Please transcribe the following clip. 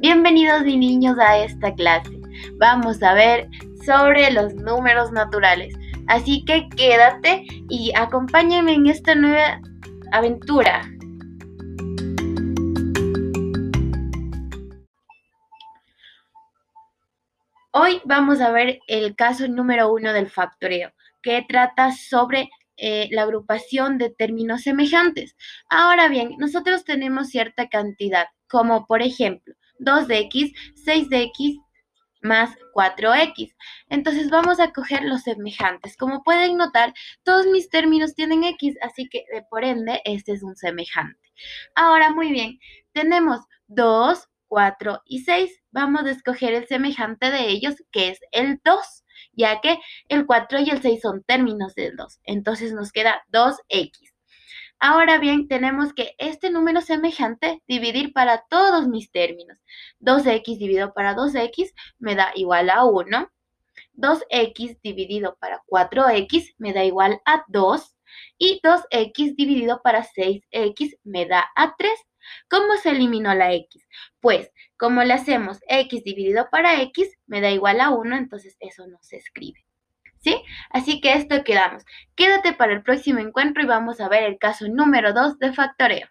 Bienvenidos mis niños a esta clase. Vamos a ver sobre los números naturales. Así que quédate y acompáñame en esta nueva aventura. Hoy vamos a ver el caso número uno del factoreo, que trata sobre eh, la agrupación de términos semejantes. Ahora bien, nosotros tenemos cierta cantidad, como por ejemplo 2x, 6x más 4x. Entonces vamos a coger los semejantes. Como pueden notar, todos mis términos tienen x, así que de por ende este es un semejante. Ahora, muy bien, tenemos 2, 4 y 6. Vamos a escoger el semejante de ellos, que es el 2 ya que el 4 y el 6 son términos del 2. Entonces nos queda 2x. Ahora bien, tenemos que este número semejante dividir para todos mis términos. 2x dividido para 2x me da igual a 1. 2x dividido para 4x me da igual a 2. Y 2x dividido para 6x me da a 3. ¿Cómo se eliminó la x? Pues, como le hacemos x dividido para x, me da igual a 1, entonces eso no se escribe. ¿Sí? Así que esto quedamos. Quédate para el próximo encuentro y vamos a ver el caso número 2 de factoreo.